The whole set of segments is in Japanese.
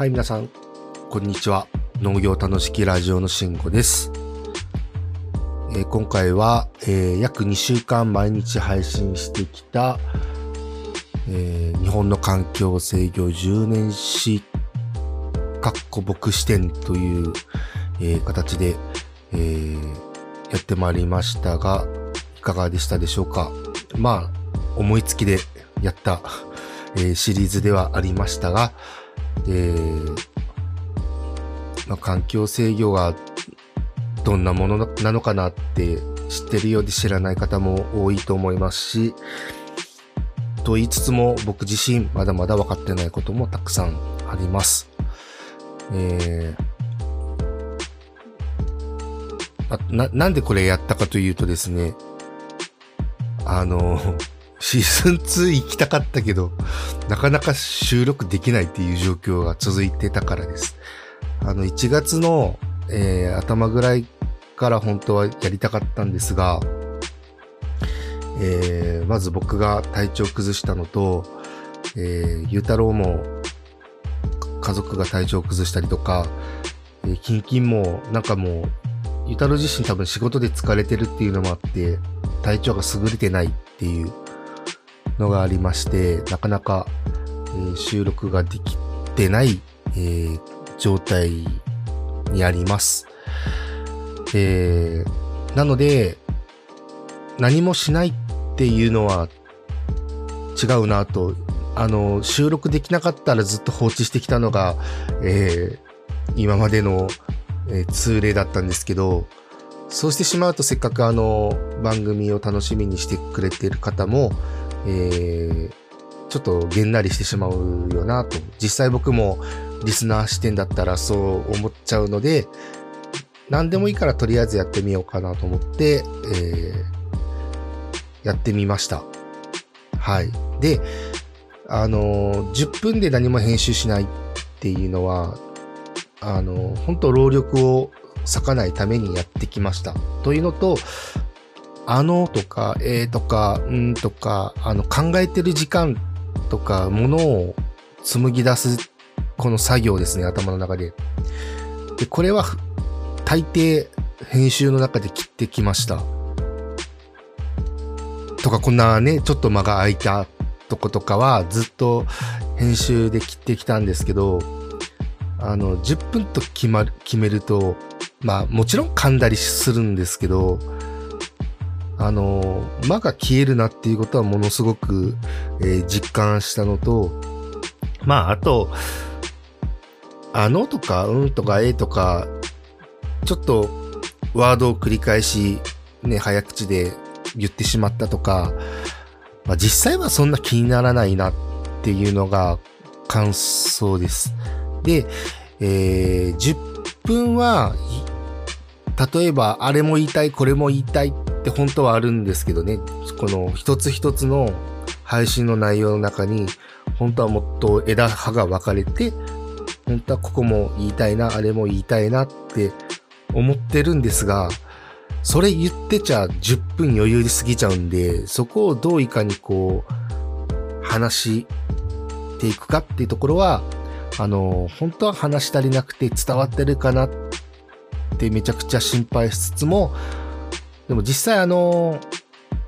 はい、皆さん、こんにちは。農業楽しきラジオの慎吾です。えー今回は、えー約2週間毎日配信してきた、えー日本の環境制御10年史、かっこ牧師展という、え形で、えやってまいりましたが、いかがでしたでしょうか？まあ、思いつきでやった、えシリーズではありましたが、えーまあ、環境制御がどんなものなのかなって知ってるようで知らない方も多いと思いますし、と言いつつも僕自身まだまだ分かってないこともたくさんあります。えーな、なんでこれやったかというとですね、あの、シーズン2行きたかったけど、なかなか収録できないっていう状況が続いてたからです。あの、1月の、えー頭ぐらいから本当はやりたかったんですが、えーまず僕が体調崩したのと、えー、ゆうたろうも家族が体調崩したりとか、えー、キンキンもなんかもう、ゆうたろう自身多分仕事で疲れてるっていうのもあって、体調が優れてないっていうのがありまして、なかなか、えー収録ができてない、えー状態にあります。えーなので、何もしないっていうのは違うなと、あの、収録できなかったらずっと放置してきたのが、えー今までの、え通例だったんですけど、そうしてしまうとせっかくあの番組を楽しみにしてくれている方も、えーちょっとげんなりしてしまうよなと。実際僕もリスナー視点だったらそう思っちゃうので、何でもいいからとりあえずやってみようかなと思って、えーやってみました。はい。で、あのー10分で何も編集しないっていうのは、あのー本当労力を割かないためにやってきました。というのと、あのとか、えーとか、んとか、あの、考えてる時間とか、ものを紡ぎ出す、この作業ですね、頭の中で。で、これは、大抵、編集の中で切ってきました。とか、こんなね、ちょっと間が空いたとことかは、ずっと編集で切ってきたんですけど、あの、10分と決まる、決めると、まあ、もちろん噛んだりするんですけど、あの、間が消えるなっていうことはものすごく、えー実感したのと、まあ、あと、あのとか、うんとか、えとか、ちょっとワードを繰り返し、ね、早口で言ってしまったとか、まあ、実際はそんな気にならないなっていうのが感想です。で、えー10分は、例えば、あれも言いたい、これも言いたいっって本当はあるんですけどね、この一つ一つの配信の内容の中に、本当はもっと枝葉が分かれて、本当はここも言いたいな、あれも言いたいなって思ってるんですが、それ言ってちゃ10分余裕で過ぎちゃうんで、そこをどういかにこう、話していくかっていうところは、あの、本当は話し足りなくて伝わってるかなってめちゃくちゃ心配しつつも、でも実際あの、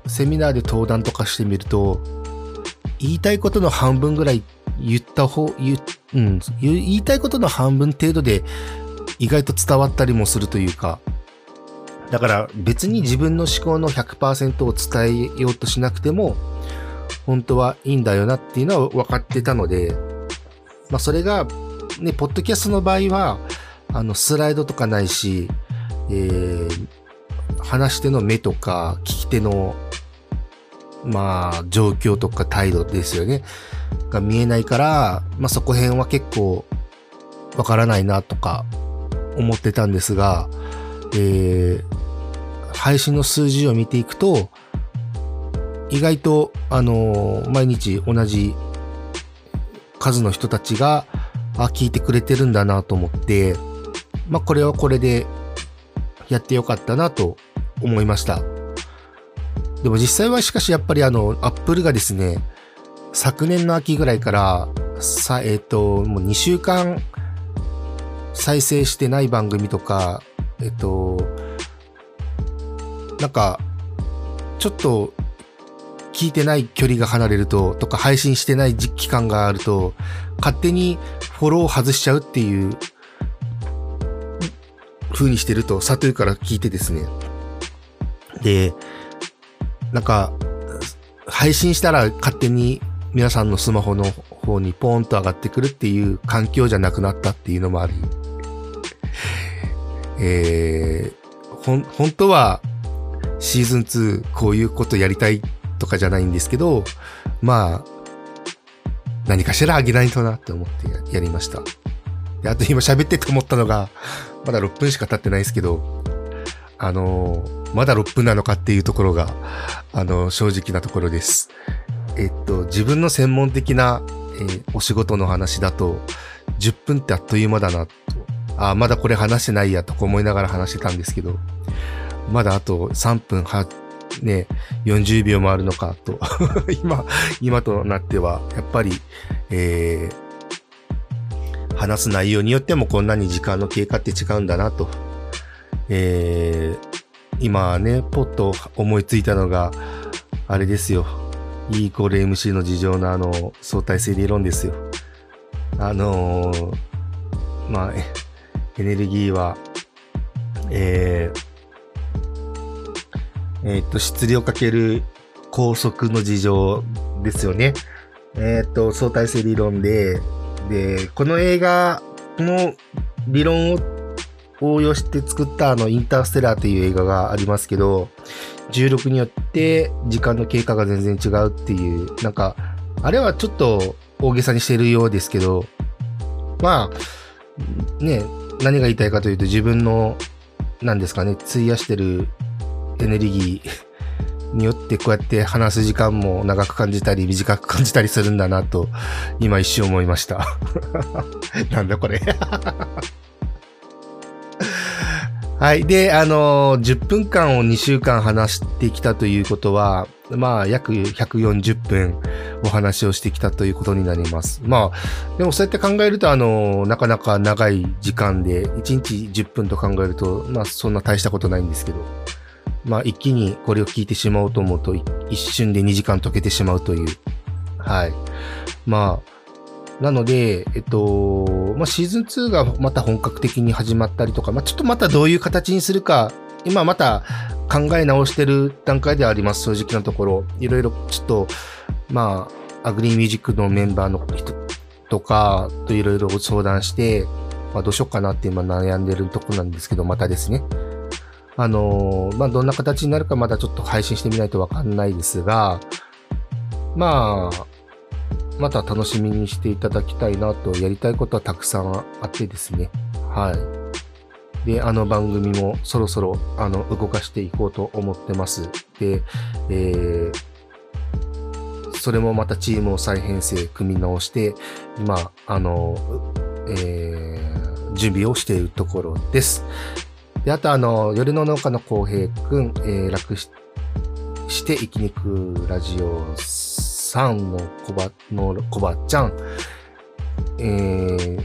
セミナーで登壇とかしてみると、言いたいことの半分ぐらい言った方、言う、ん、言う言いたいことの半分程度で意外と伝わったりもするというか、だから別に自分の思考の100%を伝えようとしなくても、本当はいいんだよなっていうのは分かってたので、まあそれが、ね、ポッドキャストの場合は、あの、スライドとかないし、えー、話し手の目とか、聞き手の、まあ、状況とか態度ですよね。が見えないから、まあそこ辺は結構、わからないなとか、思ってたんですが、えー、配信の数字を見ていくと、意外と、あのー毎日同じ数の人たちが、あ、聞いてくれてるんだなと思って、まあ、これはこれでやってよかったなと思いました。でも実際はしかしやっぱりあの、アップルがですね、昨年の秋ぐらいから、さ、えっ、と、もう2週間再生してない番組とか、えっと、なんか、ちょっと聞いてない距離が離れると、とか配信してない期間があると、勝手にフォローを外しちゃうっていう風にしてると、サトゥーから聞いてですね。で、なんか、配信したら勝手に皆さんのスマホの方にポーンと上がってくるっていう環境じゃなくなったっていうのもあり、えー、ほん、本当はシーズン2こういうことやりたいとかじゃないんですけど、まあ、何かしらあげないとなって思ってやりました。で、あと今喋ってて思ったのが、まだ6分しか経ってないですけど、あのー、まだ6分なのかっていうところが、あの、正直なところです。えっと、自分の専門的な、えー、お仕事の話だと、10分ってあっという間だなと、あ、まだこれ話してないやと思いながら話してたんですけど、まだあと3分は、ね、40秒もあるのかと。今、今となっては、やっぱり、えー、話す内容によってもこんなに時間の経過って違うんだなと、えー、今ね、ポッと思いついたのが、あれですよ。E イコール MC の事情のあの、相対性理論ですよ。あのー、まあ、エネルギーは、えー、えー、っと、質量かける高速の事情ですよね。え、っと、相対性理論で、で、この映画の理論を応用して作ったあの、インターステラーという映画がありますけど、重力によって時間の経過が全然違うっていう、なんか、あれはちょっと大げさにしてるようですけど、まあ、ね、何が言いたいかというと自分の、何ですかね、費やしてるエネルギー によってこうやって話す時間も長く感じたり短く感じたりするんだなと、今一瞬思いました。なんだこれはい。で、あのー、10分間を2週間話してきたということは、まあ、約140分お話をしてきたということになります。まあ、でもそうやって考えると、あのー、なかなか長い時間で、1日10分と考えると、まあ、そんな大したことないんですけど、まあ、一気にこれを聞いてしまおうと思うと、一瞬で2時間解けてしまうという。はい。まあ、なので、えっと、まあ、シーズン2がまた本格的に始まったりとか、まあ、ちょっとまたどういう形にするか、今また考え直してる段階ではあります、正直なところ。いろいろちょっと、まあ、アグリーミュージックのメンバーの人とかといろいろ相談して、まあ、どうしようかなって今悩んでるとこなんですけど、またですね。あのまあ、どんな形になるかまだちょっと配信してみないとわかんないですが、まあ、また楽しみにしていただきたいなと、やりたいことはたくさんあってですね。はい。で、あの番組もそろそろ、あの、動かしていこうと思ってます。で、えー、それもまたチームを再編成、組み直して、今、あの、えー、準備をしているところです。で、あとあの、夜の農家の浩平くん、えー、楽しして生きにくラジオさんのコバ、のコバちゃん、えー、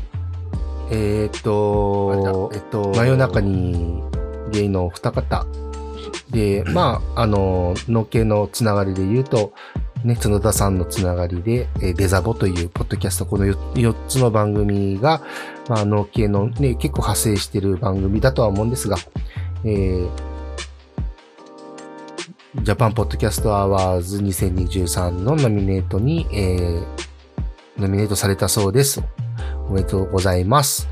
えー、っと、えっと、真夜中にゲイの二方。で、まあ、あの、農系のつながりで言うと、ね、角田さんのつながりで、えー、デザボというポッドキャスト、この 4, 4つの番組が、まあ、農系のね、結構派生してる番組だとは思うんですが、えー、ジャパンポッドキャストアワーズ2023のノミネートに、えー、ノミネートされたそうです。おめでとうございます。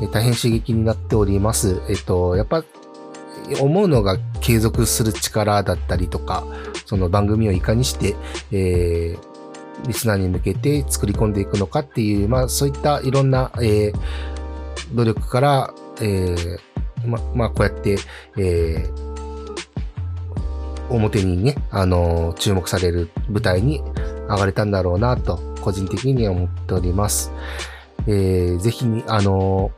えー、大変刺激になっております。えっ、と、やっぱ、思うのが継続する力だったりとか、その番組をいかにして、えー、リスナーに向けて作り込んでいくのかっていう、まあそういったいろんな、えー、努力から、えー、ま、まあこうやって、えー、表にね、あの、注目される舞台に上がれたんだろうなと、個人的には思っております。えー、ぜひに、あの、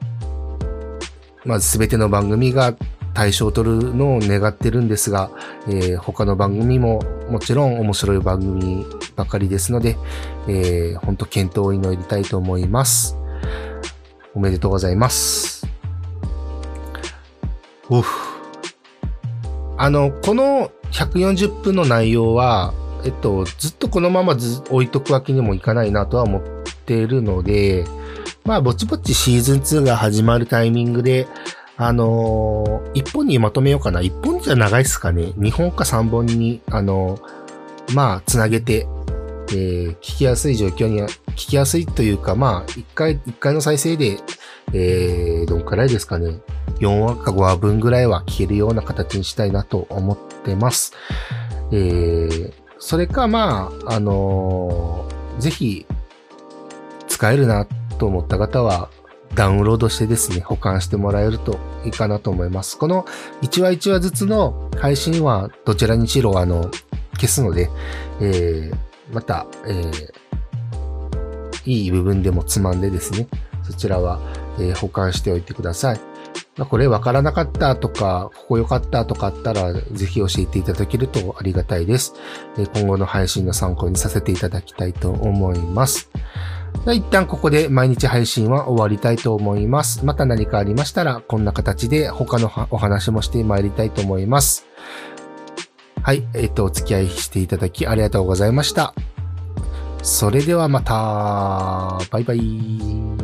まずすべての番組が対象を取るのを願ってるんですが、えー、他の番組ももちろん面白い番組ばかりですので、えー、本当検討を祈りたいと思います。おめでとうございます。おふ。あの、この140分の内容は、えっと、ずっとこのままず置いとくわけにもいかないなとは思っているので、まあ、ぼちぼちシーズン2が始まるタイミングで、あのー、一本にまとめようかな。一本じゃ長いっすかね。二本か三本に、あのー、まあ、つなげて、えー、聞きやすい状況に、聞きやすいというか、まあ、一回、一回の再生で、えー、どんくらいですかね。4話か5話分ぐらいは聞けるような形にしたいなと思ってます。えー、それか、まあ、あのー、ぜひ、使えるなと思った方は、ダウンロードしてですね、保管してもらえるといいかなと思います。この1話1話ずつの配信はどちらにしろ、あの、消すので、えー、また、えー、いい部分でもつまんでですね、そちらは、えー、保管しておいてください。ま、これ分からなかったとか、ここ良かったとかあったら、ぜひ教えていただけるとありがたいです。今後の配信の参考にさせていただきたいと思います。一旦ここで毎日配信は終わりたいと思います。また何かありましたら、こんな形で他のお話もして参りたいと思います。はい、えっ、と、お付き合いしていただきありがとうございました。それではまた、バイバイ。